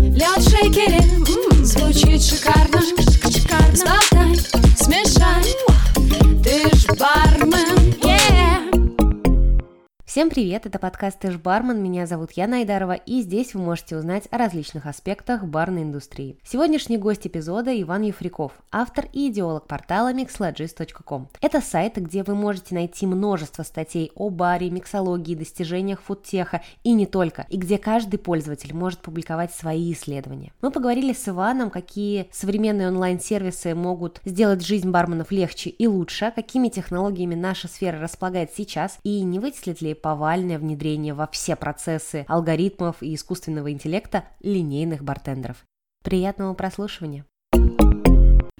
Лед шейкере звучит шикарно. Сболтай, Всем привет, это подкаст «Ты бармен», меня зовут Яна Айдарова, и здесь вы можете узнать о различных аспектах барной индустрии. Сегодняшний гость эпизода Иван Ефриков, автор и идеолог портала mixlogist.com. Это сайт, где вы можете найти множество статей о баре, миксологии, достижениях фудтеха и не только, и где каждый пользователь может публиковать свои исследования. Мы поговорили с Иваном, какие современные онлайн-сервисы могут сделать жизнь барменов легче и лучше, какими технологиями наша сфера располагает сейчас, и не вытеслит ли повальное внедрение во все процессы алгоритмов и искусственного интеллекта линейных бартендеров. Приятного прослушивания!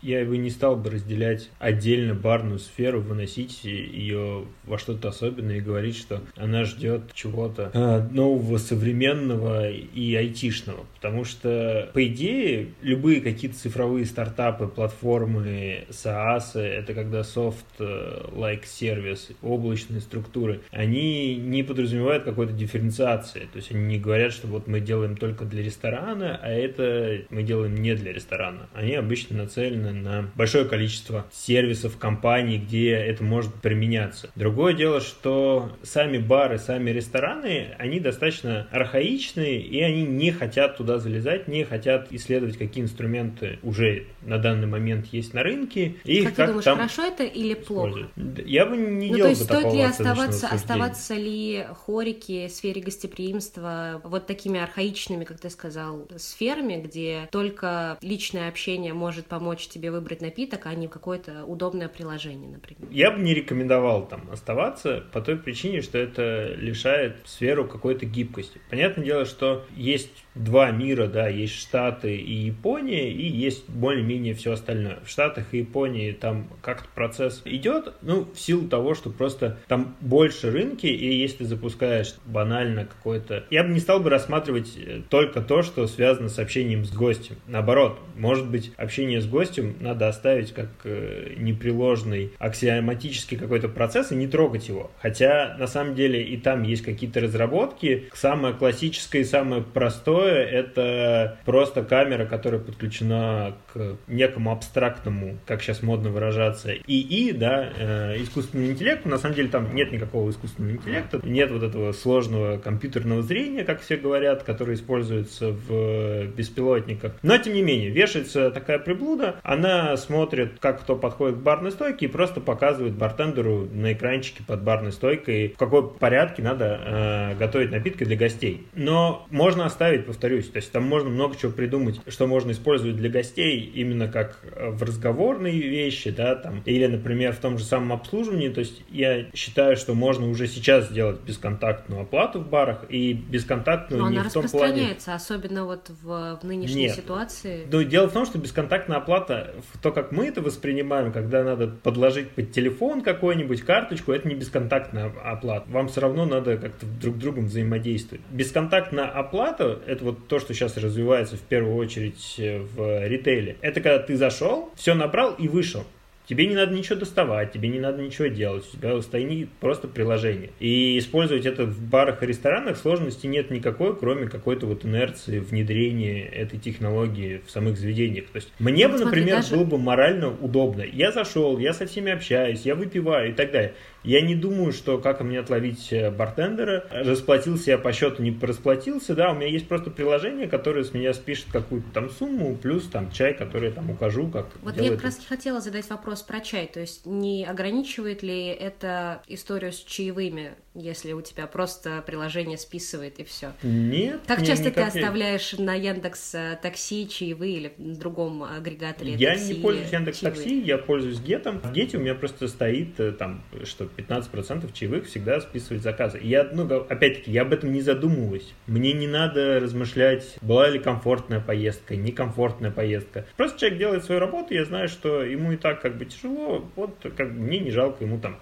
Я бы не стал бы разделять отдельно барную сферу, выносить ее во что-то особенное и говорить, что она ждет чего-то э, нового, современного и айтишного. Потому что, по идее, любые какие-то цифровые стартапы, платформы, SaaS, это когда soft-like сервис, облачные структуры, они не подразумевают какой-то дифференциации. То есть они не говорят, что вот мы делаем только для ресторана, а это мы делаем не для ресторана. Они обычно нацелены на большое количество сервисов, компаний, где это может применяться. Другое дело, что сами бары, сами рестораны, они достаточно архаичные, и они не хотят туда залезать, не хотят исследовать, какие инструменты уже на данный момент есть на рынке. И как, как ты думаешь, там хорошо это или плохо? Я бы не ну, делал то есть бы стоит ли оставаться, оставаться ли хорики в сфере гостеприимства вот такими архаичными, как ты сказал, сферами, где только личное общение может помочь тебе тебе выбрать напиток, а не какое-то удобное приложение, например. Я бы не рекомендовал там оставаться по той причине, что это лишает сферу какой-то гибкости. Понятное дело, что есть два мира, да, есть Штаты и Япония, и есть более-менее все остальное. В Штатах и Японии там как-то процесс идет, ну, в силу того, что просто там больше рынки, и если запускаешь банально какой-то... Я бы не стал бы рассматривать э, только то, что связано с общением с гостем. Наоборот, может быть, общение с гостем надо оставить как э, непреложный аксиоматический какой-то процесс и не трогать его. Хотя, на самом деле, и там есть какие-то разработки. Самое классическое и самое простое Второе – это просто камера, которая подключена к некому абстрактному, как сейчас модно выражаться, ИИ, да, э, искусственному интеллекту. На самом деле там нет никакого искусственного интеллекта, нет вот этого сложного компьютерного зрения, как все говорят, которое используется в беспилотниках. Но, тем не менее, вешается такая приблуда, она смотрит, как кто подходит к барной стойке и просто показывает бартендеру на экранчике под барной стойкой, в какой порядке надо э, готовить напитки для гостей. Но можно оставить повторюсь. То есть там можно много чего придумать, что можно использовать для гостей именно как э, в разговорные вещи, да, там, или, например, в том же самом обслуживании. То есть я считаю, что можно уже сейчас сделать бесконтактную оплату в барах и бесконтактную Но не она в том распространяется, плане... особенно вот в, в нынешней Нет. ситуации. Но дело в том, что бесконтактная оплата, то, как мы это воспринимаем, когда надо подложить под телефон какой-нибудь карточку, это не бесконтактная оплата. Вам все равно надо как-то друг с другом взаимодействовать. Бесконтактная оплата – это это вот то, что сейчас развивается в первую очередь э, в ритейле. Это когда ты зашел, все набрал и вышел. Тебе не надо ничего доставать, тебе не надо ничего делать, у тебя стоит просто приложение. И использовать это в барах и ресторанах сложности нет никакой, кроме какой-то вот инерции внедрения этой технологии в самых заведениях. То есть мне ну, бы, смотри, например, даже... было бы морально удобно. Я зашел, я со всеми общаюсь, я выпиваю и так далее. Я не думаю, что как мне отловить э, бартендера, расплатился я по счету, не расплатился, да, у меня есть просто приложение, которое с меня спишет какую-то там сумму, плюс там чай, который я там укажу, как Вот я как раз хотела задать вопрос про чай, то есть не ограничивает ли это историю с чаевыми, если у тебя просто приложение списывает и все? Нет. Как не, часто ты оставляешь на Яндекс э, Такси чаевые или в другом агрегаторе Я такси, не пользуюсь Яндекс Такси, я пользуюсь Гетом. В Гете у меня просто стоит э, там, что 15% чаевых всегда списывать заказы. И я, ну, опять-таки, я об этом не задумываюсь. Мне не надо размышлять, была ли комфортная поездка, некомфортная поездка. Просто человек делает свою работу, я знаю, что ему и так как бы тяжело, вот как бы мне не жалко ему там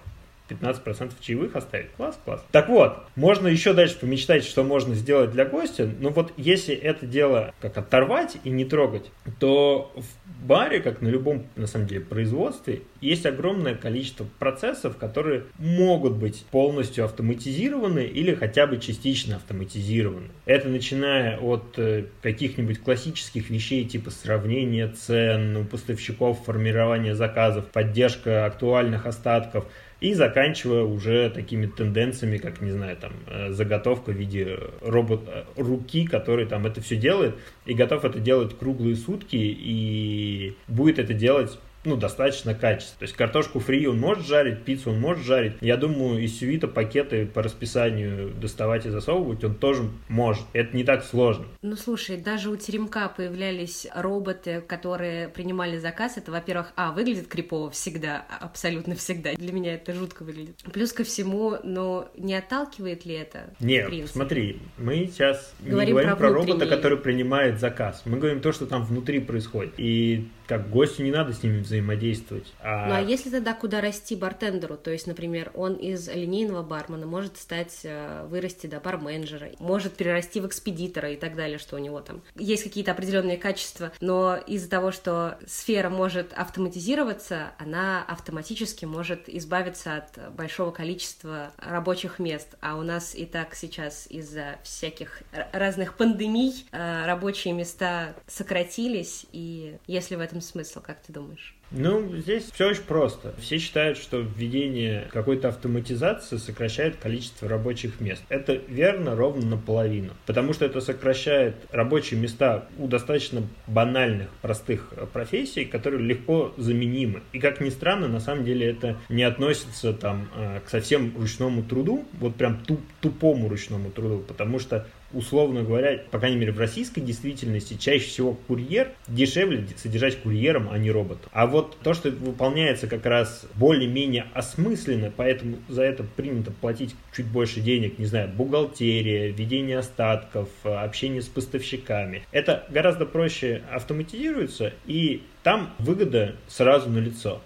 15% чаевых оставить. Класс, класс. Так вот, можно еще дальше помечтать, что можно сделать для гостя, но вот если это дело как оторвать и не трогать, то в баре, как на любом, на самом деле, производстве, есть огромное количество процессов, которые могут быть полностью автоматизированы или хотя бы частично автоматизированы. Это начиная от э, каких-нибудь классических вещей типа сравнения цен у поставщиков, формирования заказов, поддержка актуальных остатков – и заканчивая уже такими тенденциями, как, не знаю, там, э, заготовка в виде робот э, руки, который там это все делает, и готов это делать круглые сутки, и будет это делать ну, достаточно качественно. То есть картошку фри он может жарить, пиццу он может жарить. Я думаю, из сюита пакеты по расписанию доставать и засовывать он тоже может. Это не так сложно. Ну, слушай, даже у Теремка появлялись роботы, которые принимали заказ. Это, во-первых, а, выглядит крипово всегда, абсолютно всегда. Для меня это жутко выглядит. Плюс ко всему, но не отталкивает ли это? Нет, смотри, мы сейчас говорим не говорим про, про робота, который принимает заказ. Мы говорим то, что там внутри происходит. И как гостю не надо с ними взаимодействовать. А... Ну а если тогда куда расти бартендеру? То есть, например, он из линейного бармена может стать, э, вырасти до барменджера, может перерасти в экспедитора и так далее, что у него там есть какие-то определенные качества, но из-за того, что сфера может автоматизироваться, она автоматически может избавиться от большого количества рабочих мест. А у нас и так сейчас из-за всяких разных пандемий э, рабочие места сократились, и если в этом этом смысл, как ты думаешь? Ну, здесь все очень просто. Все считают, что введение какой-то автоматизации сокращает количество рабочих мест. Это верно ровно наполовину. Потому что это сокращает рабочие места у достаточно банальных, простых профессий, которые легко заменимы. И как ни странно, на самом деле это не относится там э, к совсем ручному труду, вот прям туп, тупому ручному труду, потому что условно говоря, по крайней мере в российской действительности, чаще всего курьер дешевле содержать курьером, а не роботом. А вот то, что выполняется как раз более-менее осмысленно, поэтому за это принято платить чуть больше денег, не знаю, бухгалтерия, ведение остатков, общение с поставщиками, это гораздо проще автоматизируется, и там выгода сразу на лицо.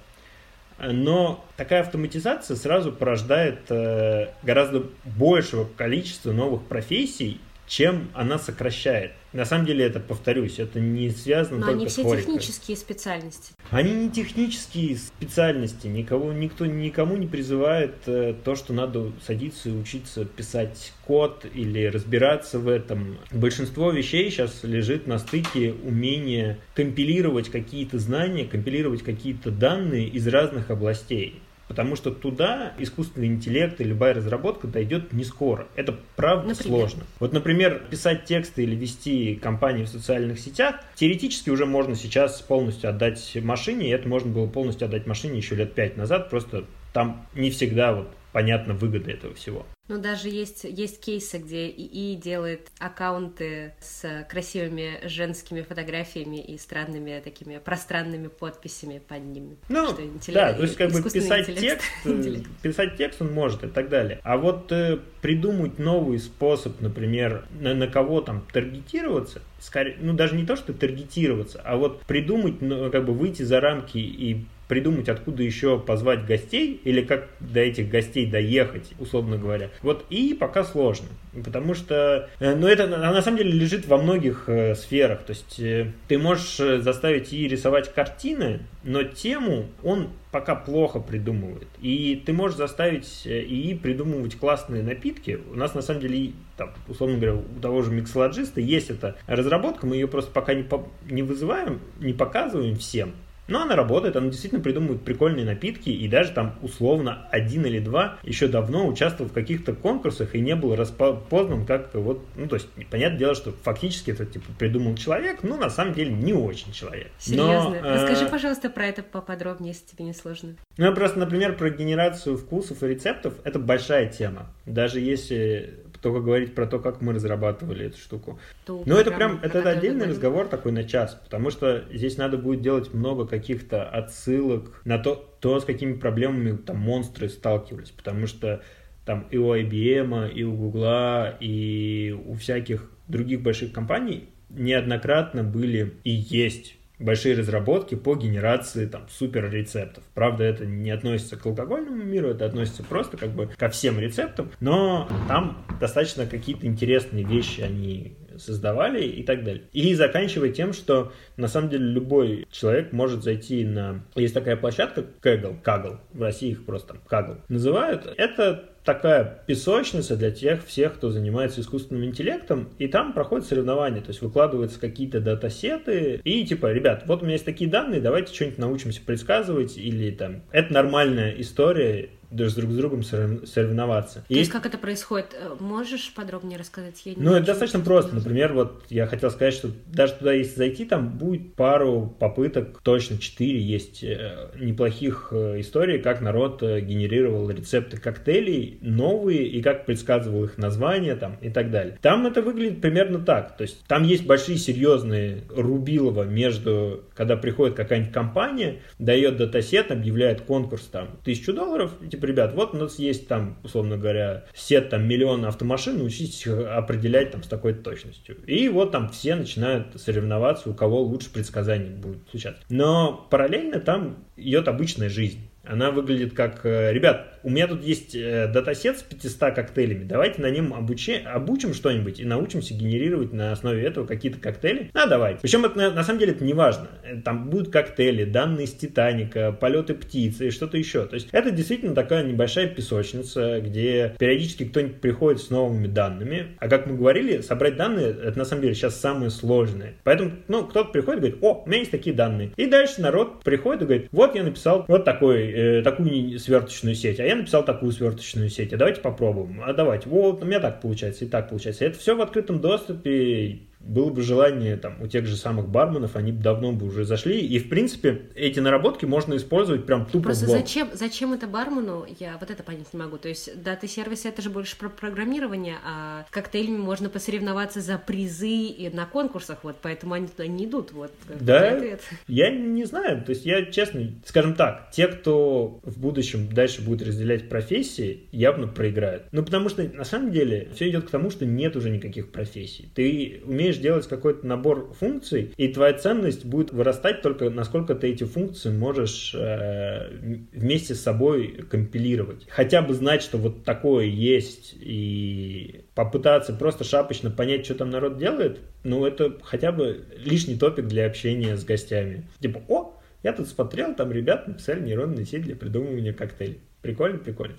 Но такая автоматизация сразу порождает э, гораздо большего количества новых профессий, чем она сокращает. На самом деле это, повторюсь, это не связано Но только они все технические специальности. Они не технические специальности. Никого, никто никому не призывает э, то, что надо садиться и учиться писать код или разбираться в этом. Большинство вещей сейчас лежит на стыке умения компилировать какие-то знания, компилировать какие-то данные из разных областей. Потому что туда искусственный интеллект и любая разработка дойдет не скоро. Это правда например? сложно. Вот, например, писать тексты или вести компании в социальных сетях, теоретически уже можно сейчас полностью отдать машине, и это можно было полностью отдать машине еще лет пять назад, просто там не всегда вот понятна выгода этого всего. Ну, даже есть, есть кейсы, где ИИ делает аккаунты с красивыми женскими фотографиями и странными такими пространными подписями под ними. Ну, что интеллект, да, то есть как бы писать текст, э, писать текст он может и так далее. А вот э, придумать новый способ, например, на, на кого там таргетироваться, скорее, ну даже не то, что таргетироваться, а вот придумать, ну, как бы выйти за рамки и придумать, откуда еще позвать гостей, или как до этих гостей доехать, условно говоря. Вот и пока сложно. Потому что, э, ну это на самом деле лежит во многих э, сферах. То есть э, ты можешь заставить и рисовать картины, но тему он пока плохо придумывает. И ты можешь заставить ИИ придумывать классные напитки. У нас на самом деле, там, условно говоря, у того же миксологиста есть эта разработка, мы ее просто пока не, по, не вызываем, не показываем всем. Но она работает, она действительно придумывает прикольные напитки, и даже там условно один или два еще давно участвовал в каких-то конкурсах и не был распознан как вот, ну то есть, понятное дело, что фактически это типа придумал человек, но на самом деле не очень человек. Серьезно? Но, Расскажи, э... пожалуйста, про это поподробнее, если тебе не сложно. Ну, просто, например, про генерацию вкусов и рецептов, это большая тема. Даже если только говорить про то, как мы разрабатывали эту штуку. Ту Но это прям, это отдельный разговор такой на час, потому что здесь надо будет делать много каких-то отсылок на то, то, с какими проблемами там монстры сталкивались, потому что там и у IBM, и у Google, и у всяких других больших компаний неоднократно были и есть большие разработки по генерации там супер рецептов. Правда, это не относится к алкогольному миру, это относится просто как бы ко всем рецептам, но там достаточно какие-то интересные вещи они создавали и так далее. И заканчивая тем, что на самом деле любой человек может зайти на... Есть такая площадка Kaggle, Kaggle, в России их просто Kaggle называют. Это такая песочница для тех всех, кто занимается искусственным интеллектом, и там проходят соревнования, то есть выкладываются какие-то датасеты, и типа, ребят, вот у меня есть такие данные, давайте что-нибудь научимся предсказывать, или там, это нормальная история, даже друг с другом соревноваться. То есть как это происходит? Э, можешь подробнее рассказать? Я ну, это достаточно просто. Например, вот я хотел сказать, что даже туда, если зайти, там будет пару попыток, точно четыре есть э, неплохих э, историй, как народ генерировал рецепты коктейлей новые и как предсказывал их названия там и так далее. Там это выглядит примерно так. То есть там есть большие серьезные рубилова между, когда приходит какая-нибудь компания, дает датасет, объявляет конкурс там тысячу долларов, типа типа, ребят, вот у нас есть там, условно говоря, сет там миллион автомашин, научитесь определять там с такой точностью. И вот там все начинают соревноваться, у кого лучше предсказание будет случаться. Но параллельно там идет обычная жизнь. Она выглядит как, э, ребят, у меня тут есть э, датасет с 500 коктейлями, давайте на нем обучи, обучим что-нибудь и научимся генерировать на основе этого какие-то коктейли. А, давайте. Причем это, на самом деле это не важно. Э, там будут коктейли, данные с Титаника, полеты птицы и что-то еще. То есть это действительно такая небольшая песочница, где периодически кто-нибудь приходит с новыми данными. А как мы говорили, собрать данные, это на самом деле сейчас самое сложное. Поэтому, ну, кто-то приходит и говорит, о, у меня есть такие данные. И дальше народ приходит и говорит, вот я написал вот такой э, такую сверточную сеть, а я написал такую сверточную сеть, а давайте попробуем, а давайте, вот у меня так получается и так получается. Это все в открытом доступе, было бы желание там у тех же самых барменов, они давно бы уже зашли. И, в принципе, эти наработки можно использовать прям тупо Просто зачем, зачем это бармену, я вот это понять не могу. То есть дата-сервис это же больше про программирование, а коктейлями можно посоревноваться за призы и на конкурсах, вот, поэтому они туда не идут. Вот, да, я не знаю. То есть я, честно, скажем так, те, кто в будущем дальше будет разделять профессии, явно проиграют. Ну, потому что, на самом деле, все идет к тому, что нет уже никаких профессий. Ты умеешь умеешь делать какой-то набор функций, и твоя ценность будет вырастать только насколько ты эти функции можешь э, вместе с собой компилировать. Хотя бы знать, что вот такое есть, и попытаться просто шапочно понять, что там народ делает, ну это хотя бы лишний топик для общения с гостями. Типа, о, я тут смотрел, там ребят написали нейронные сети для придумывания коктейлей. Прикольно, прикольно.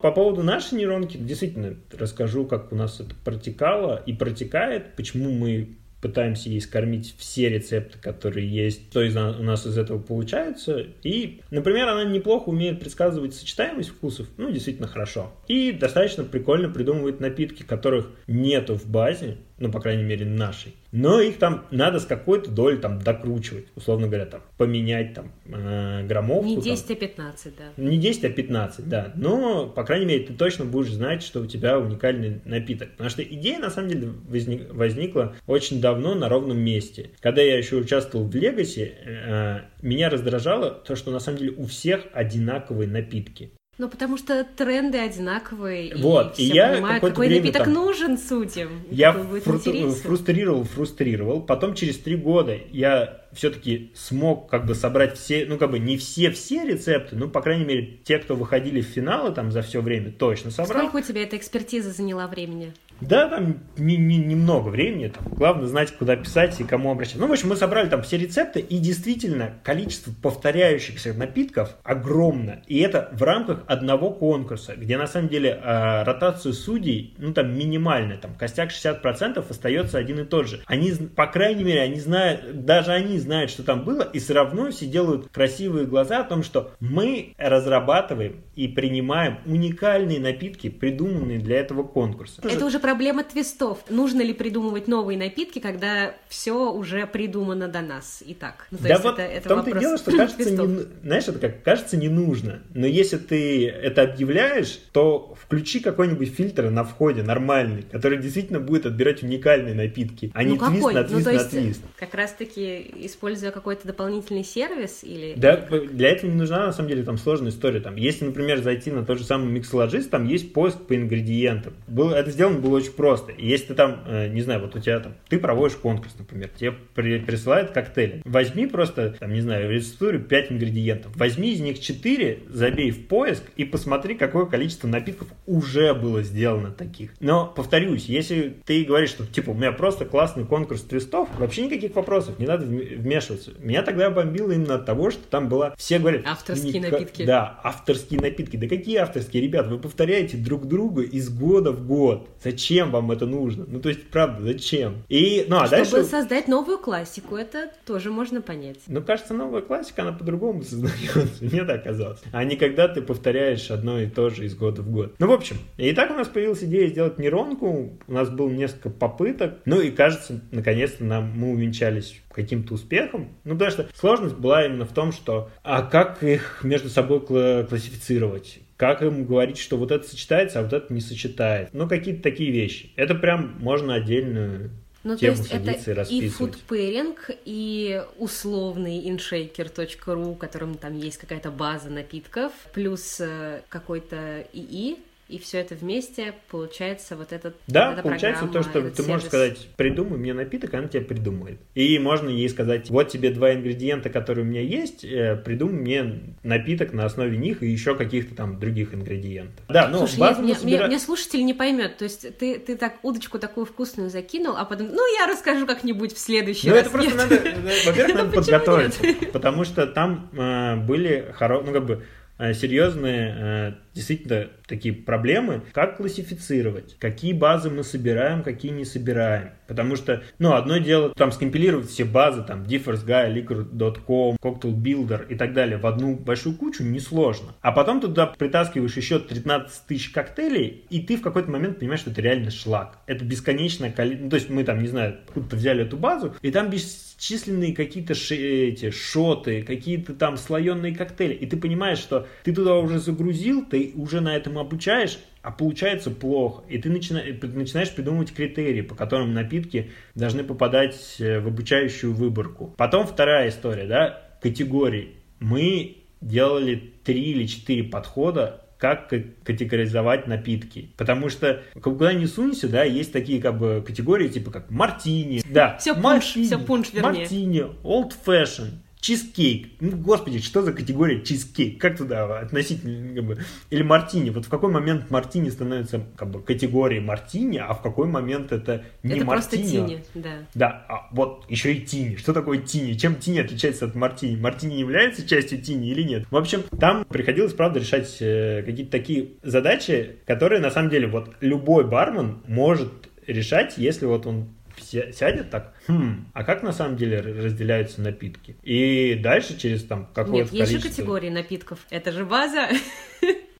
По поводу нашей нейронки, действительно, расскажу, как у нас это протекало и протекает, почему мы пытаемся ей скормить все рецепты, которые есть, что из, у нас из этого получается. И, например, она неплохо умеет предсказывать сочетаемость вкусов, ну, действительно хорошо. И достаточно прикольно придумывает напитки, которых нету в базе, ну, по крайней мере, нашей. Но их там надо с какой-то долей там докручивать, условно говоря, там, поменять там э, граммовку. Не 10, там. а 15, да. Не 10, а 15, да. Но, по крайней мере, ты точно будешь знать, что у тебя уникальный напиток. Потому что идея, на самом деле, возник, возникла очень давно на ровном месте. Когда я еще участвовал в Легасе, э, меня раздражало то, что, на самом деле, у всех одинаковые напитки. Ну, потому что тренды одинаковые, вот, и, и я понимают, какой напиток там, нужен судьям. Я фру- фрустрировал, фрустрировал. Потом через три года я все-таки смог как бы собрать все, ну как бы не все-все рецепты, ну по крайней мере те, кто выходили в финалы там за все время, точно собрал. Сколько у тебя эта экспертиза заняла времени? Да, там не, не, немного времени, там, главное знать, куда писать и кому обращаться. Ну, в общем, мы собрали там все рецепты, и действительно количество повторяющихся напитков огромно. И это в рамках одного конкурса, где на самом деле э, ротация судей, ну там минимальная, там костяк 60% остается один и тот же. Они, по крайней мере, они знают, даже они знают, что там было, и все равно все делают красивые глаза о том, что мы разрабатываем и принимаем уникальные напитки, придуманные для этого конкурса. Это уже проблема твистов. Нужно ли придумывать новые напитки, когда все уже придумано до нас? Итак, ну, то да есть вот это, это в том-то и дело, что кажется, не, знаешь, это как кажется не нужно. Но если ты это объявляешь, то включи какой-нибудь фильтр на входе нормальный, который действительно будет отбирать уникальные напитки, а ну, не какой? твист на твист ну, на твист. Как раз-таки используя какой-то дополнительный сервис или... Да, для этого не нужна на самом деле там сложная история. Там, если, например, зайти на тот же самый миксологист, там есть поиск по ингредиентам. Было, это сделано было очень просто. Если ты там, э, не знаю, вот у тебя там, ты проводишь конкурс, например, тебе при, присылают коктейли. Возьми просто, там, не знаю, в рецептуре 5 ингредиентов. Возьми из них 4, забей в поиск и посмотри, какое количество напитков уже было сделано таких. Но, повторюсь, если ты говоришь, что, типа, у меня просто классный конкурс твистов, вообще никаких вопросов, не надо вмешиваться. Меня тогда бомбило именно от того, что там было, все говорят... Авторские напитки. Да, авторские напитки. Да какие авторские, ребят, вы повторяете друг друга из года в год. Зачем вам это нужно? Ну, то есть, правда, зачем? И, ну, а Чтобы дальше... создать новую классику, это тоже можно понять. Ну, кажется, новая классика, она по-другому создается. Мне так казалось. А не когда ты повторяешь одно и то же из года в год. Ну, в общем, и так у нас появилась идея сделать нейронку. У нас было несколько попыток. Ну, и кажется, наконец-то нам мы увенчались каким-то успехом. Ну, потому что сложность была именно в том, что а как их между собой классифицировать? Как им говорить, что вот это сочетается, а вот это не сочетает? Ну, какие-то такие вещи. Это прям можно отдельную ну, тему то есть садиться это и И фудпэринг, и условный inshaker.ru, которым там есть какая-то база напитков, плюс э, какой-то ИИ, и все это вместе получается вот этот Да, вот получается то, что ты сервис. можешь сказать, придумай мне напиток, она тебе придумает. И можно ей сказать, вот тебе два ингредиента, которые у меня есть, э, придумай мне напиток на основе них и еще каких-то там других ингредиентов. Да, ну, Слушай, я, собира... мне, мне слушатель не поймет, то есть ты, ты так удочку такую вкусную закинул, а потом, ну, я расскажу как-нибудь в следующий ну, раз. Ну, это просто надо, во-первых, надо подготовиться, потому что там э, были хорошие, ну, как бы, э, серьезные действительно такие проблемы, как классифицировать, какие базы мы собираем, какие не собираем. Потому что, ну, одно дело там скомпилировать все базы, там, Differs Guy, Liquor.com, Cocktail Builder и так далее в одну большую кучу несложно. А потом туда притаскиваешь еще 13 тысяч коктейлей, и ты в какой-то момент понимаешь, что это реально шлак. Это бесконечное количество, ну, то есть мы там, не знаю, откуда-то взяли эту базу, и там бесчисленные какие-то эти шоты, какие-то там слоеные коктейли, и ты понимаешь, что ты туда уже загрузил, ты уже на этом обучаешь, а получается плохо. И ты начинаешь, придумывать критерии, по которым напитки должны попадать э, в обучающую выборку. Потом вторая история, да, категории. Мы делали три или четыре подхода как категоризовать напитки. Потому что куда ни сунься, да, есть такие как бы категории, типа как мартини, да, все пунш, все пунш, вернее. Мартини, old fashion, Чизкейк. Ну, господи, что за категория чизкейк? Как туда относительно, как бы, или мартини? Вот в какой момент мартини становится как бы категорией мартини, а в какой момент это не это мартини? Это просто тини, да. Да, а вот еще и тини. Что такое тини? Чем тини отличается от мартини? Мартини является частью тини или нет? В общем, там приходилось, правда, решать э, какие-то такие задачи, которые, на самом деле, вот любой бармен может решать, если вот он сядет так, хм, а как на самом деле разделяются напитки? И дальше через там какое-то Нет, есть же категории напитков. Это же база.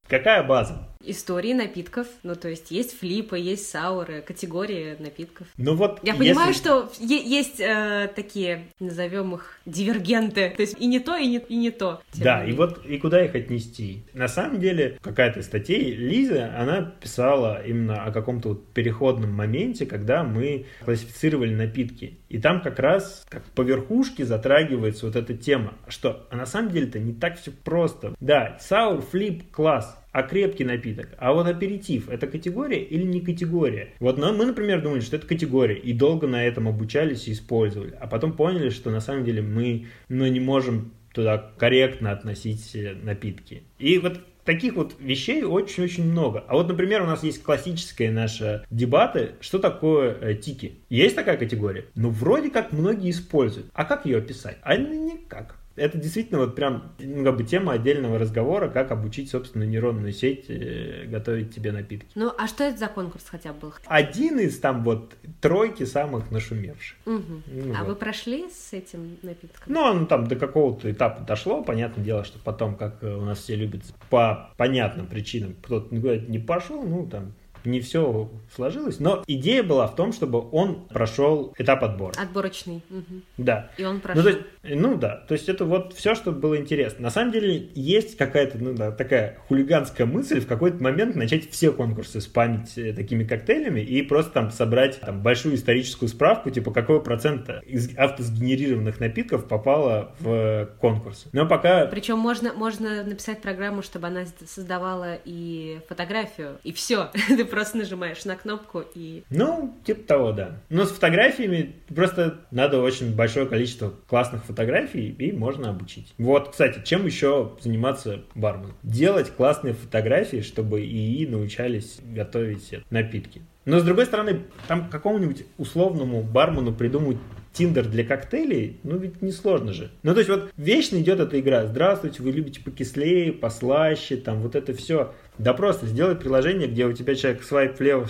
Какая база? Истории напитков. Ну, то есть есть флипы, есть сауры, категории напитков. Ну вот. Я если... понимаю, что есть э, такие, назовем их, дивергенты. То есть и не то, и не, и не то. Да, и вот и куда их отнести? На самом деле, какая-то статья Лиза, она писала именно о каком-то вот переходном моменте, когда мы классифицировали напитки. И там как раз как по верхушке затрагивается вот эта тема, что а на самом деле-то не так все просто. Да, саур, флип, класс, а крепкий напиток. А вот аперитив – это категория или не категория? Вот мы, например, думали, что это категория, и долго на этом обучались и использовали. А потом поняли, что на самом деле мы ну, не можем туда корректно относить напитки. И вот таких вот вещей очень-очень много. А вот, например, у нас есть классические наши дебаты, что такое э, тики. Есть такая категория? Ну, вроде как многие используют. А как ее описать? А никак это действительно вот прям ну, как бы тема отдельного разговора, как обучить собственную нейронную сеть э, готовить тебе напитки. Ну, а что это за конкурс хотя бы был? Один из там вот тройки самых нашумевших. Угу. Ну, а вот. вы прошли с этим напитком? Ну, оно там до какого-то этапа дошло. Понятное дело, что потом, как э, у нас все любят, по понятным причинам кто-то не пошел, ну, там не все сложилось, но идея была в том, чтобы он прошел этап отбора. Отборочный. Угу. Да. И он прошел. Ну, то есть, ну да, то есть это вот все, что было интересно. На самом деле есть какая-то ну, да, такая хулиганская мысль в какой-то момент начать все конкурсы спамить э, такими коктейлями и просто там собрать там, большую историческую справку, типа какой процент из автосгенерированных напитков попало в конкурс. Но пока... Причем можно, можно написать программу, чтобы она создавала и фотографию, и все. Ты просто нажимаешь на кнопку и... Ну, типа того, да. Но с фотографиями просто надо очень большое количество классных фотографий, и можно обучить. Вот, кстати, чем еще заниматься барменом? Делать классные фотографии, чтобы ИИ научались готовить напитки. Но с другой стороны, там какому-нибудь условному бармену придумать Тиндер для коктейлей, ну ведь не сложно же. Ну то есть вот вечно идет эта игра. Здравствуйте, вы любите покислее, послаще, там вот это все. Да просто сделай приложение, где у тебя человек свайп влево,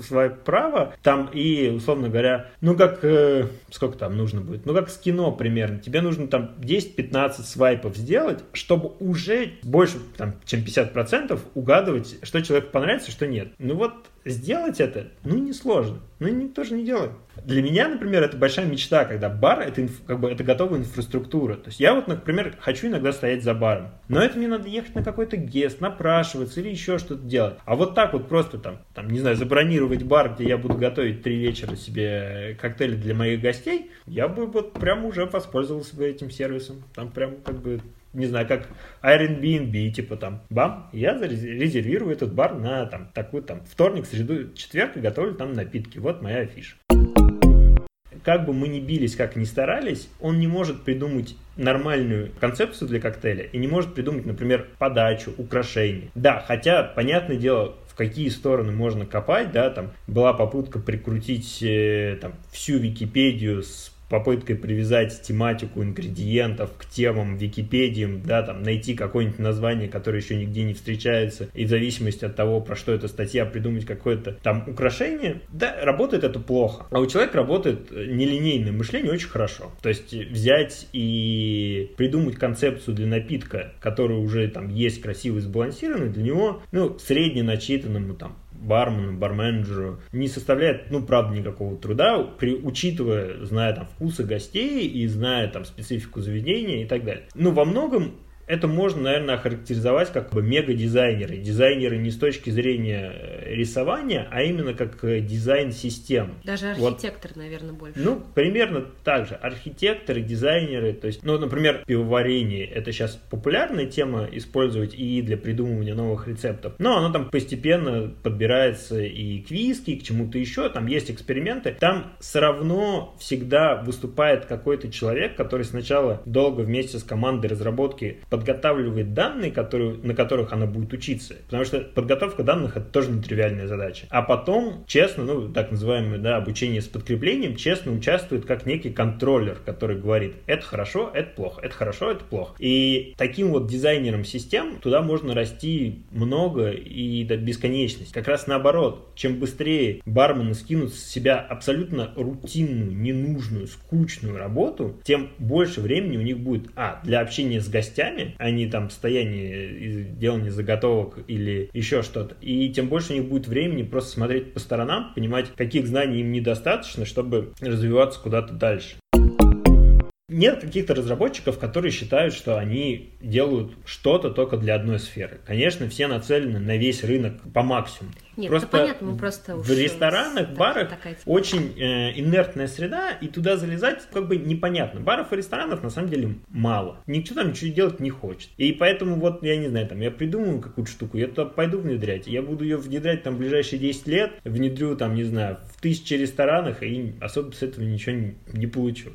свайп вправо, там и, условно говоря, ну как, э, сколько там нужно будет, ну как с кино примерно, тебе нужно там 10-15 свайпов сделать, чтобы уже больше, там, чем 50% угадывать, что человеку понравится, что нет. Ну вот сделать это, ну несложно, ну никто же не делает. Для меня, например, это большая мечта, когда бар это инф, как бы это готовая инфраструктура. То есть я вот, например, хочу иногда стоять за баром, но это мне надо ехать на какой-то гест, напрашиваться или или еще что-то делать. А вот так вот просто там, там, не знаю, забронировать бар, где я буду готовить три вечера себе коктейли для моих гостей, я бы вот прям уже воспользовался бы этим сервисом. Там прям как бы не знаю, как Airbnb, типа там, бам, я резервирую этот бар на там такой там вторник, среду, четверг и готовлю там напитки. Вот моя афиша как бы мы ни бились, как ни старались, он не может придумать нормальную концепцию для коктейля и не может придумать, например, подачу, украшение. Да, хотя, понятное дело, в какие стороны можно копать, да, там была попытка прикрутить э, там всю Википедию с попыткой привязать тематику ингредиентов к темам Википедии, да, там найти какое-нибудь название, которое еще нигде не встречается, и в зависимости от того, про что эта статья, придумать какое-то там украшение, да, работает это плохо. А у человека работает нелинейное мышление очень хорошо. То есть взять и придумать концепцию для напитка, который уже там есть красивый сбалансированный, для него, ну, средне начитанному там бармену, барменджеру не составляет, ну, правда, никакого труда, при, учитывая, зная там вкусы гостей и зная там специфику заведения и так далее. Ну, во многом это можно, наверное, охарактеризовать как бы мега-дизайнеры. Дизайнеры не с точки зрения э, рисования, а именно как э, дизайн систем. Даже архитектор, вот. наверное, больше. Ну, примерно так же. Архитекторы, дизайнеры, то есть, ну, например, пивоварение. Это сейчас популярная тема использовать и для придумывания новых рецептов. Но оно там постепенно подбирается и к виски, и к чему-то еще. Там есть эксперименты. Там все равно всегда выступает какой-то человек, который сначала долго вместе с командой разработки подготавливает данные, которые, на которых она будет учиться. Потому что подготовка данных это тоже нетривиальная задача. А потом, честно, ну, так называемое да, обучение с подкреплением, честно участвует как некий контроллер, который говорит, это хорошо, это плохо, это хорошо, это плохо. И таким вот дизайнером систем туда можно расти много и до бесконечности. Как раз наоборот, чем быстрее бармены скинут с себя абсолютно рутинную, ненужную, скучную работу, тем больше времени у них будет, а, для общения с гостями, а не там состояние делания заготовок или еще что-то. И тем больше у них будет времени просто смотреть по сторонам, понимать, каких знаний им недостаточно, чтобы развиваться куда-то дальше. Нет каких-то разработчиков, которые считают, что они делают что-то только для одной сферы. Конечно, все нацелены на весь рынок по максимуму. Нет, просто это понятно, мы просто В ресторанах, барах такая... очень э, инертная среда, и туда залезать как бы непонятно. Баров и ресторанов на самом деле мало. Никто там ничего делать не хочет. И поэтому вот, я не знаю, там, я придумаю какую-то штуку, я туда пойду внедрять. Я буду ее внедрять там в ближайшие 10 лет, внедрю там, не знаю, в тысячи ресторанах, и особо с этого ничего не, не получу.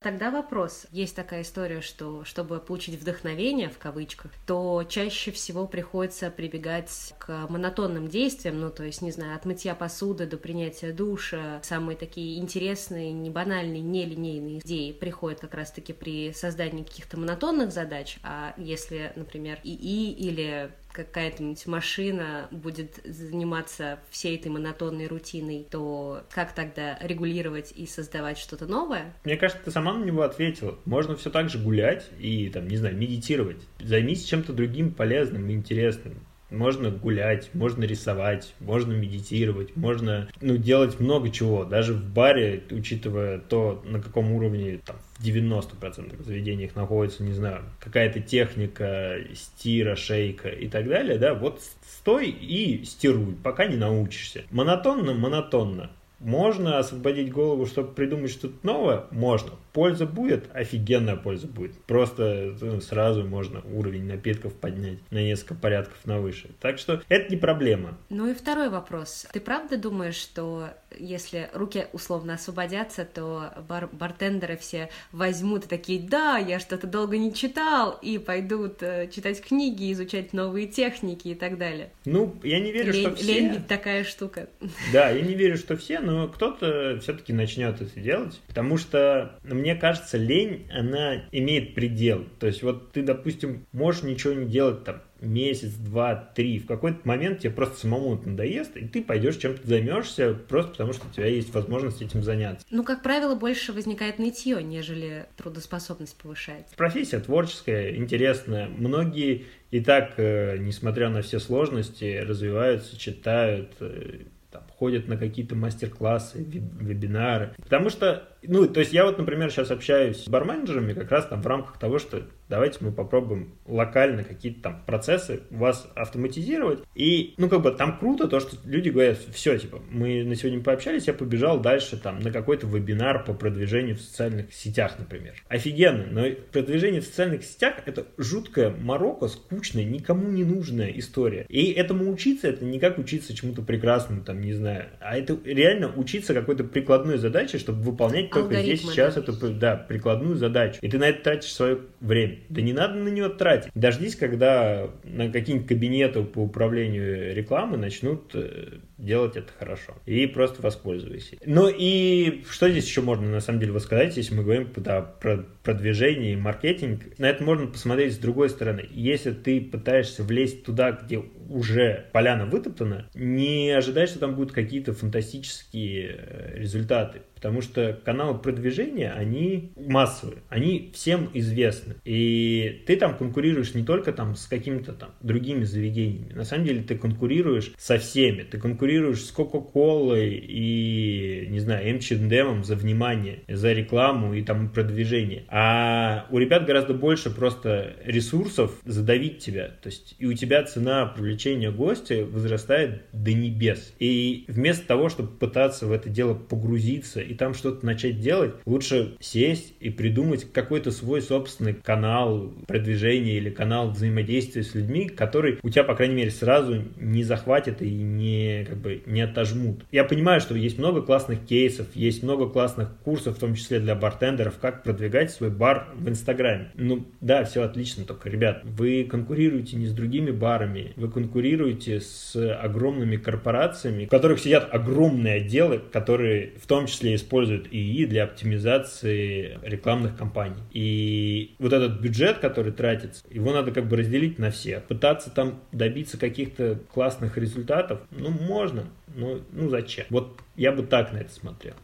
Тогда вопрос. Есть такая история, что чтобы получить вдохновение, в кавычках, то чаще всего приходится прибегать к монотонным действиям, ну, то есть, не знаю, от мытья посуды до принятия душа. Самые такие интересные, не банальные, не линейные идеи приходят как раз-таки при создании каких-то монотонных задач, а если, например, ИИ или какая-то машина будет заниматься всей этой монотонной рутиной, то как тогда регулировать и создавать что-то новое? Мне кажется, ты сама на него ответила. Можно все так же гулять и, там, не знаю, медитировать. Займись чем-то другим полезным и интересным. Можно гулять, можно рисовать, можно медитировать, можно ну, делать много чего. Даже в баре, учитывая то, на каком уровне там, в 90% заведениях находится, не знаю, какая-то техника стира, шейка и так далее, да, вот стой и стируй, пока не научишься. Монотонно, монотонно. Можно освободить голову, чтобы придумать что-то новое? Можно. Польза будет? Офигенная польза будет. Просто ну, сразу можно уровень напитков поднять на несколько порядков на выше. Так что это не проблема. Ну и второй вопрос. Ты правда думаешь, что если руки условно освободятся, то бар бартендеры все возьмут и такие, да, я что-то долго не читал, и пойдут э, читать книги, изучать новые техники и так далее. Ну, я не верю, лень, что все... Лень такая штука. Да, я не верю, что все, но кто-то все-таки начнет это делать, потому что, мне кажется, лень, она имеет предел. То есть вот ты, допустим, можешь ничего не делать там месяц, два, три, в какой-то момент тебе просто самому это надоест, и ты пойдешь чем-то займешься просто потому, что у тебя есть возможность этим заняться. Ну, как правило, больше возникает нытье, нежели трудоспособность повышается. Профессия творческая, интересная. Многие и так, э, несмотря на все сложности, развиваются, читают, э, там, ходят на какие-то мастер-классы, вебинары. Потому что, ну, то есть я вот, например, сейчас общаюсь с барменеджерами как раз там в рамках того, что давайте мы попробуем локально какие-то там процессы у вас автоматизировать. И, ну, как бы там круто то, что люди говорят, все, типа, мы на сегодня пообщались, я побежал дальше там на какой-то вебинар по продвижению в социальных сетях, например. Офигенно, но продвижение в социальных сетях это жуткая морока, скучная, никому не нужная история. И этому учиться, это не как учиться чему-то прекрасному, там, не знаю, а это реально учиться какой-то прикладной задаче, чтобы выполнять только Алгоритмы, здесь, сейчас эту, да, прикладную задачу. И ты на это тратишь свое время. Да не надо на нее тратить. Дождись, когда на какие-нибудь кабинеты по управлению рекламы начнут э, делать это хорошо. И просто воспользуйся. Ну и что здесь еще можно на самом деле высказать, если мы говорим да, про продвижение и маркетинг? На это можно посмотреть с другой стороны. Если ты пытаешься влезть туда, где уже поляна вытоптана, не ожидай, что там будут какие-то фантастические э, результаты. Потому что каналы продвижения, они массовые, они всем известны. И ты там конкурируешь не только там с какими-то там другими заведениями. На самом деле ты конкурируешь со всеми. Ты конкурируешь с Кока-Колой и, не знаю, H&M за внимание, за рекламу и там продвижение. А у ребят гораздо больше просто ресурсов задавить тебя. То есть и у тебя цена привлечения гостя возрастает до небес. И вместо того, чтобы пытаться в это дело погрузиться и там что-то начать делать, лучше сесть и придумать какой-то свой собственный канал продвижения или канал взаимодействия с людьми, который у тебя, по крайней мере, сразу не захватит и не, как бы, не отожмут. Я понимаю, что есть много классных кейсов, есть много классных курсов, в том числе для бартендеров, как продвигать свой бар в Инстаграме. Ну, да, все отлично, только, ребят, вы конкурируете не с другими барами, вы конкурируете с огромными корпорациями, в которых сидят огромные отделы, которые в том числе используют ИИ для оптимизации рекламных кампаний. И вот этот бюджет, который тратится, его надо как бы разделить на всех. Пытаться там добиться каких-то классных результатов, ну, можно, но ну зачем? Вот я бы так на это смотрел.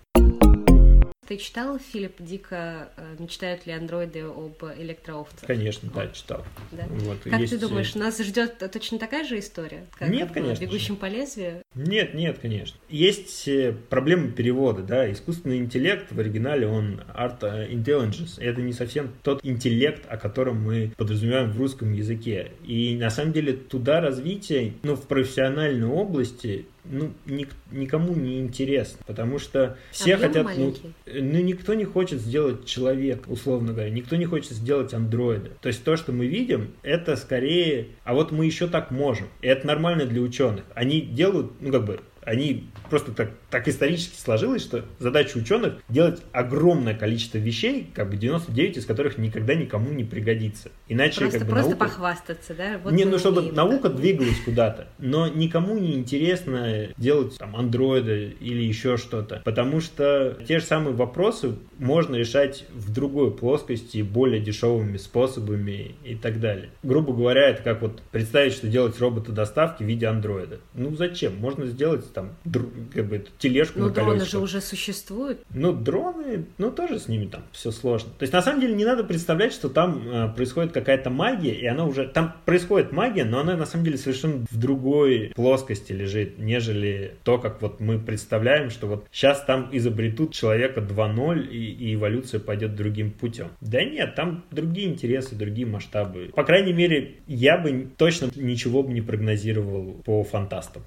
Ты читал, Филипп Дика э, «Мечтают ли андроиды об электроовцах»? Конечно, да, читал. Да? Вот, как есть... ты думаешь, нас ждет точно такая же история? Как нет, конечно. «Бегущим же. по лезвию»? Нет, нет, конечно. Есть э, проблемы перевода, да, искусственный интеллект в оригинале, он art intelligence, это не совсем тот интеллект, о котором мы подразумеваем в русском языке. И на самом деле туда развитие, ну, в профессиональной области ну, ник, никому не интересно, потому что все Объем хотят, ну, ну, никто не хочет сделать человека, условно говоря, никто не хочет сделать андроида. То есть то, что мы видим, это скорее, а вот мы еще так можем. И это нормально для ученых. Они делают, ну, как бы, они просто так, так исторически сложилось, что задача ученых делать огромное количество вещей, как бы 99 из которых никогда никому не пригодится. Иначе просто, как бы просто наука... похвастаться, да? Вот не, ну чтобы наука это. двигалась куда-то, но никому не интересно делать там андроиды или еще что-то, потому что те же самые вопросы можно решать в другой плоскости более дешевыми способами и так далее. Грубо говоря, это как вот представить, что делать робота доставки в виде андроида. Ну зачем? Можно сделать там как бы тележку Ну, на дроны же уже существуют. Ну, дроны, ну, тоже с ними там все сложно. То есть, на самом деле, не надо представлять, что там э, происходит какая-то магия, и она уже... Там происходит магия, но она, на самом деле, совершенно в другой плоскости лежит, нежели то, как вот мы представляем, что вот сейчас там изобретут человека 2.0, и, и эволюция пойдет другим путем. Да нет, там другие интересы, другие масштабы. По крайней мере, я бы точно ничего бы не прогнозировал по фантастам.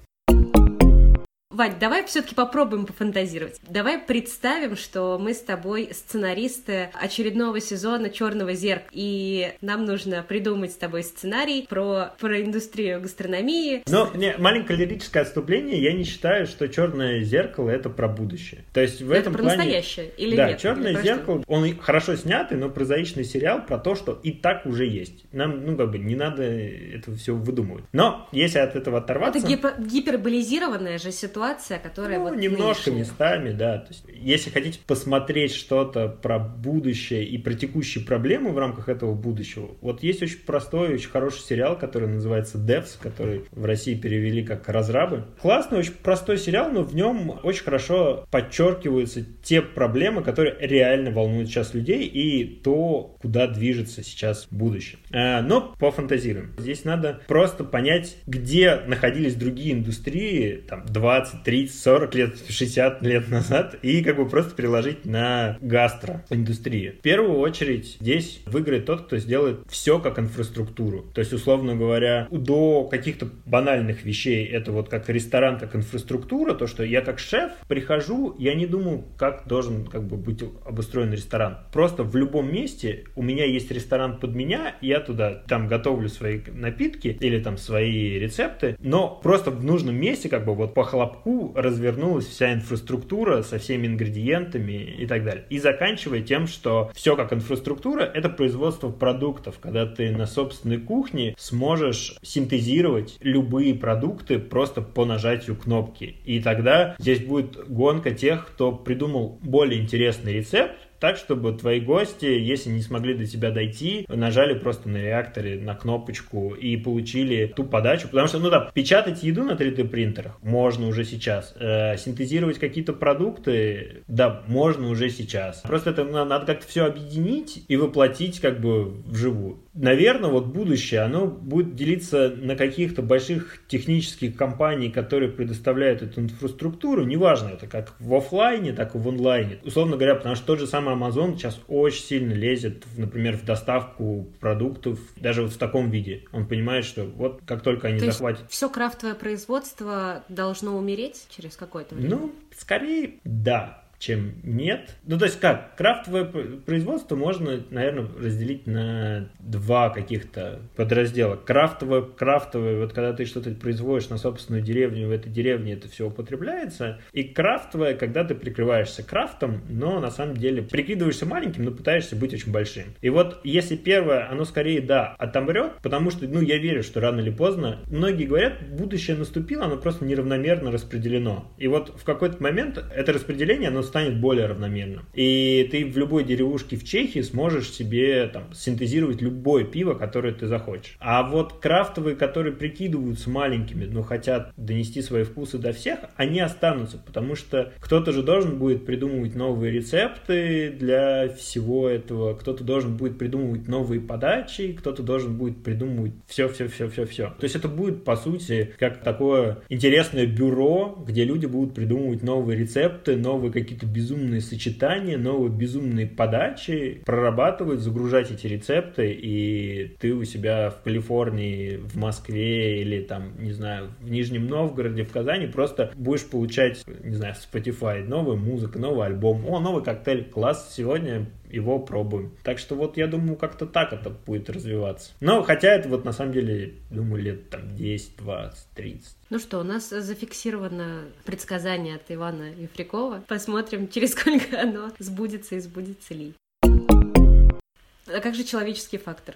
Вань, давай все-таки попробуем пофантазировать. Давай представим, что мы с тобой сценаристы очередного сезона Черного зеркала, и нам нужно придумать с тобой сценарий про, про индустрию гастрономии. Но не, маленькое лирическое отступление, я не считаю, что Черное зеркало это про будущее. То есть в это этом про плане... настоящее или да, нет? Черное Или зеркало, он и хорошо снятый, но прозаичный сериал про то, что и так уже есть. Нам, ну, как бы, не надо это все выдумывать. Но если от этого оторваться... Это гипо- гиперболизированная же ситуация, которая Ну, вот немножко нынешняя. местами, да. То есть, если хотите посмотреть что-то про будущее и про текущие проблемы в рамках этого будущего, вот есть очень простой, очень хороший сериал, который называется Devs, который в России перевели как «Разрабы». Классный, очень простой сериал, но в нем очень хорошо подчеркиваются те проблемы, которые реально волнуют сейчас людей и то, куда движется сейчас будущее. А, Но пофантазируем. Здесь надо просто понять, где находились другие индустрии там 20, 30, 40 лет, 60 лет назад и как бы просто переложить на гастроиндустрию. В первую очередь здесь выиграет тот, кто сделает все как инфраструктуру. То есть, условно говоря, до каких-то банальных вещей это вот как ресторан, как инфраструктура, то, что я как шеф прихожу, я не думаю, как должен как бы быть обустроен ресторан. Просто в любом месте у меня есть ресторан под меня, я туда там готовлю свои напитки или там свои рецепты, но просто в нужном месте как бы вот по хлопку развернулась вся инфраструктура со всеми ингредиентами и так далее. И заканчивая тем, что все как инфраструктура, это производство продуктов, когда ты на собственной кухне сможешь синтезировать любые продукты просто по нажатию кнопки. И тогда здесь будет гонка тех, кто придумал более интересный рецепт, так, чтобы твои гости, если не смогли до тебя дойти, нажали просто на реакторе на кнопочку и получили ту подачу. Потому что, ну да, печатать еду на 3D принтерах можно уже сейчас. Э, синтезировать какие-то продукты, да, можно уже сейчас. Просто это на- надо как-то все объединить и воплотить как бы вживую. Наверное, вот будущее, оно будет делиться на каких-то больших технических компаний, которые предоставляют эту инфраструктуру. Неважно, это как в офлайне, так и в онлайне. Условно говоря, потому что тот же самый Amazon сейчас очень сильно лезет, например, в доставку продуктов, даже вот в таком виде. Он понимает, что вот как только они То есть захватят все крафтовое производство должно умереть через какое-то время? Ну, скорее, да, чем нет. Ну, то есть как, крафтовое производство можно, наверное, разделить на два каких-то подраздела. Крафтовое, крафтовое, вот когда ты что-то производишь на собственную деревню, в этой деревне это все употребляется. И крафтовое, когда ты прикрываешься крафтом, но на самом деле прикидываешься маленьким, но пытаешься быть очень большим. И вот если первое, оно скорее, да, отомрет, потому что, ну, я верю, что рано или поздно, многие говорят, будущее наступило, оно просто неравномерно распределено. И вот в какой-то момент это распределение, оно станет более равномерным. И ты в любой деревушке в Чехии сможешь себе там синтезировать любое пиво, которое ты захочешь. А вот крафтовые, которые прикидываются маленькими, но хотят донести свои вкусы до всех, они останутся, потому что кто-то же должен будет придумывать новые рецепты для всего этого, кто-то должен будет придумывать новые подачи, кто-то должен будет придумывать все-все-все-все-все. То есть это будет, по сути, как такое интересное бюро, где люди будут придумывать новые рецепты, новые какие-то безумные сочетания, новые безумные подачи, прорабатывать, загружать эти рецепты, и ты у себя в Калифорнии, в Москве или там, не знаю, в Нижнем Новгороде, в Казани просто будешь получать, не знаю, Spotify новая музыка, новый альбом, о, новый коктейль, класс, сегодня его пробуем. Так что вот я думаю, как-то так это будет развиваться. Но хотя это вот на самом деле, думаю, лет там 10, 20, 30. Ну что, у нас зафиксировано предсказание от Ивана Ефрикова. Посмотрим, через сколько оно сбудется и сбудется ли. А как же человеческий фактор?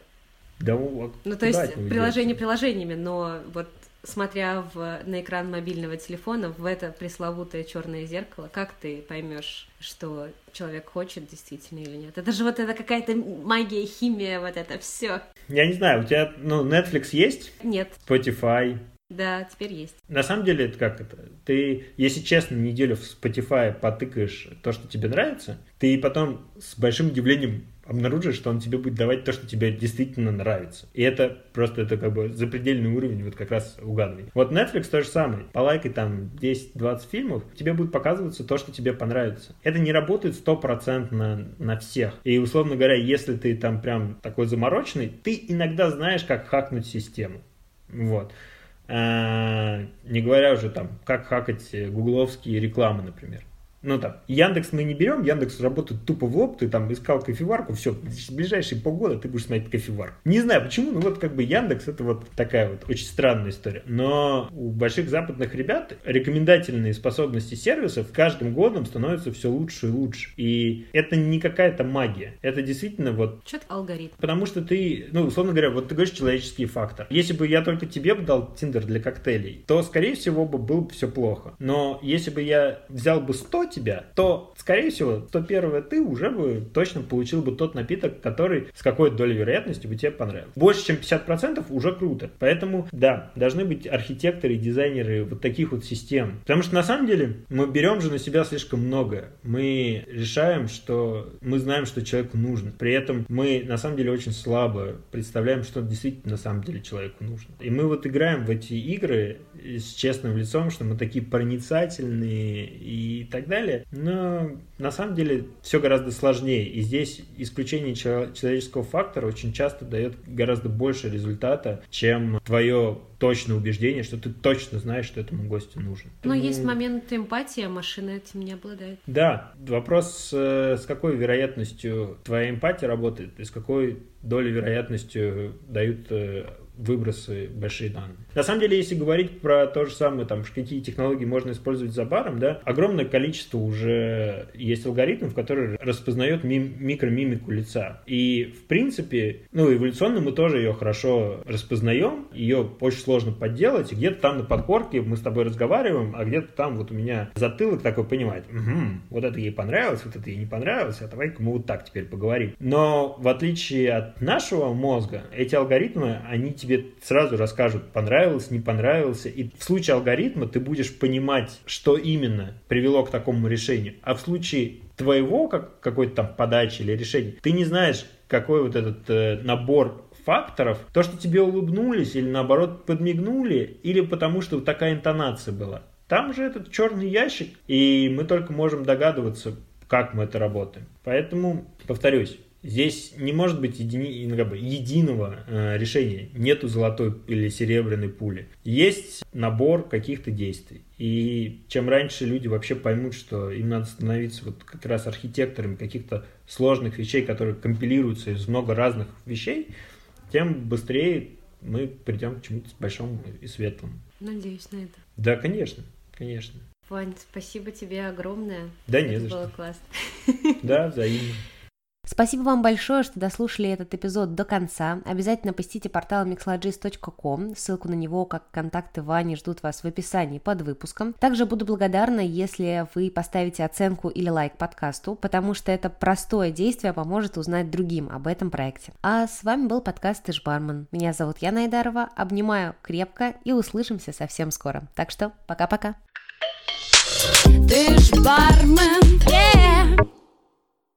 Да, Ну, то есть приложение приложениями, но вот смотря в, на экран мобильного телефона в это пресловутое черное зеркало, как ты поймешь, что человек хочет действительно или нет? Это же вот это какая-то магия, химия, вот это все. Я не знаю, у тебя, ну, Netflix есть, Нет, Spotify. да, теперь есть. На самом деле, это как это? Ты, если честно, неделю в Spotify потыкаешь то, что тебе нравится, ты потом с большим удивлением обнаружишь, что он тебе будет давать то, что тебе действительно нравится. И это просто это как бы запредельный уровень вот как раз угадывания. Вот Netflix то же самое. Полайкай там 10-20 фильмов, тебе будет показываться то, что тебе понравится. Это не работает стопроцентно на всех. И, условно говоря, если ты там прям такой замороченный, ты иногда знаешь, как хакнуть систему. Вот. А, не говоря уже там, как хакать гугловские рекламы, например. Ну там, Яндекс мы не берем, Яндекс работает тупо в лоб, ты там искал кофеварку, все, в ближайшие полгода ты будешь смотреть кофеварку. Не знаю почему, но вот как бы Яндекс это вот такая вот очень странная история. Но у больших западных ребят рекомендательные способности сервисов каждым годом становятся все лучше и лучше. И это не какая-то магия, это действительно вот... Что-то алгоритм. Потому что ты, ну, условно говоря, вот ты говоришь человеческий фактор. Если бы я только тебе бы дал Тиндер для коктейлей, то, скорее всего, бы было бы все плохо. Но если бы я взял бы 100 тебя, то, скорее всего, 101 ты уже бы точно получил бы тот напиток, который с какой-то долей вероятности бы тебе понравился. Больше, чем 50% уже круто. Поэтому, да, должны быть архитекторы и дизайнеры вот таких вот систем. Потому что, на самом деле, мы берем же на себя слишком много. Мы решаем, что мы знаем, что человеку нужно. При этом мы, на самом деле, очень слабо представляем, что действительно на самом деле человеку нужно. И мы вот играем в эти игры с честным лицом, что мы такие проницательные и так далее, далее. Но на самом деле все гораздо сложнее. И здесь исключение человеческого фактора очень часто дает гораздо больше результата, чем твое точное убеждение, что ты точно знаешь, что этому гостю нужен. Но ну, есть момент эмпатии, а машина этим не обладает. Да, вопрос, э, с какой вероятностью твоя эмпатия работает, и с какой долей вероятностью дают э, выбросы большие данные. На самом деле, если говорить про то же самое, там, какие технологии можно использовать за баром, да, огромное количество уже есть алгоритмов, которые распознают мим, микромимику лица. И, в принципе, ну, эволюционно мы тоже ее хорошо распознаем, ее очень сложно подделать, и где-то там на подкорке мы с тобой разговариваем, а где-то там вот у меня затылок такой понимает, угу, вот это ей понравилось, вот это ей не понравилось, а давай-ка мы вот так теперь поговорим. Но в отличие от нашего мозга, эти алгоритмы, они тебе сразу расскажут, понравилось, не понравился. И в случае алгоритма ты будешь понимать, что именно привело к такому решению. А в случае твоего как, какой-то там подачи или решения, ты не знаешь, какой вот этот э, набор факторов, то, что тебе улыбнулись или наоборот подмигнули, или потому что такая интонация была. Там же этот черный ящик, и мы только можем догадываться, как мы это работаем. Поэтому, повторюсь, Здесь не может быть едини, ну, как бы, единого э, решения. Нету золотой или серебряной пули. Есть набор каких-то действий. И чем раньше люди вообще поймут, что им надо становиться вот как раз архитекторами каких-то сложных вещей, которые компилируются из много разных вещей, тем быстрее мы придем к чему-то большому и светлому. Надеюсь на это. Да, конечно, конечно. Вань, спасибо тебе огромное. Да, не это за было что. классно. Да, взаимно. Спасибо вам большое, что дослушали этот эпизод до конца. Обязательно посетите портал mixlogist.com. Ссылку на него, как контакты Вани, ждут вас в описании под выпуском. Также буду благодарна, если вы поставите оценку или лайк подкасту, потому что это простое действие поможет узнать другим об этом проекте. А с вами был подкаст «Ты ж бармен». Меня зовут Яна Айдарова. Обнимаю крепко и услышимся совсем скоро. Так что пока-пока. Ты ж бармен, yeah!